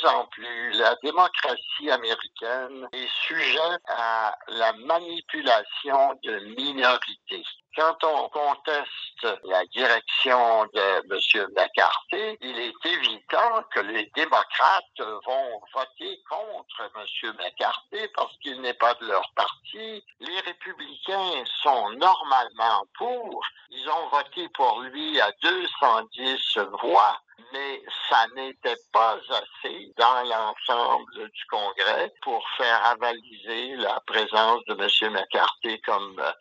plus en plus, la démocratie américaine est sujette à la manipulation de minorités. Quand on conteste la direction de M. McCarthy, il est évident que les démocrates vont voter contre M. McCarthy parce qu'il n'est pas de leur parti. Les républicains sont normalement pour. Ils ont voté pour lui à 210 voix mais ça n'était pas assez dans l'ensemble du Congrès pour faire avaliser la présence de M. McCarthy comme euh,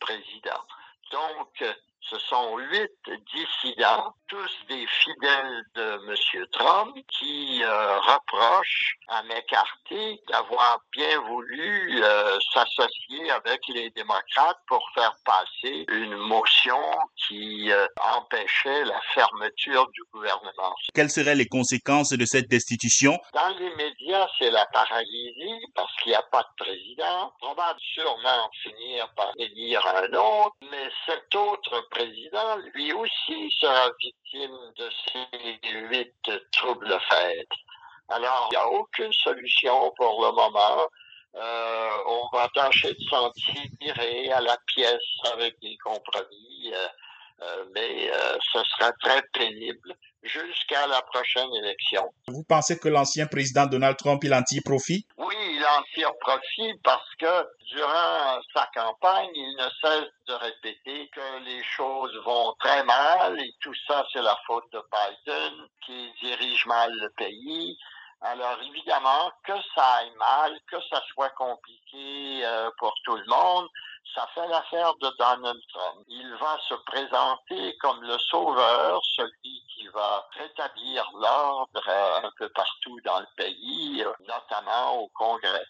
président. Donc, ce sont huit dissidents, tous des fidèles de M. Trump, qui euh, reprochent à McCarthy d'avoir bien voulu euh, s'associer avec les démocrates pour faire passer une motion qui euh, empêchait la fermeture du gouvernement. Quelles seraient les conséquences de cette destitution? Dans les médias, c'est la paralysie parce qu'il n'y a pas de président. On va sûrement finir par élire un autre, mais cet autre président, lui aussi, sera victime de ces huit troubles faits. Alors, il n'y a aucune solution pour le moment. Euh, on va tâcher de s'en tirer à la pièce avec des compromis, euh, euh, mais ce sera très pénible jusqu'à la prochaine élection. Vous pensez que l'ancien président Donald Trump, il en tire profit? Oui, il en tire profit parce que durant sa campagne, il ne cesse de répéter que les choses vont très mal et tout ça, c'est la faute de Biden qui dirige mal le pays. Alors évidemment, que ça aille mal, que ça soit compliqué euh, pour tout le monde, ça fait l'affaire de Donald Trump. Il va se présenter comme le sauveur, celui qui va rétablir l'ordre euh, un peu partout dans le pays, euh, notamment au Congrès.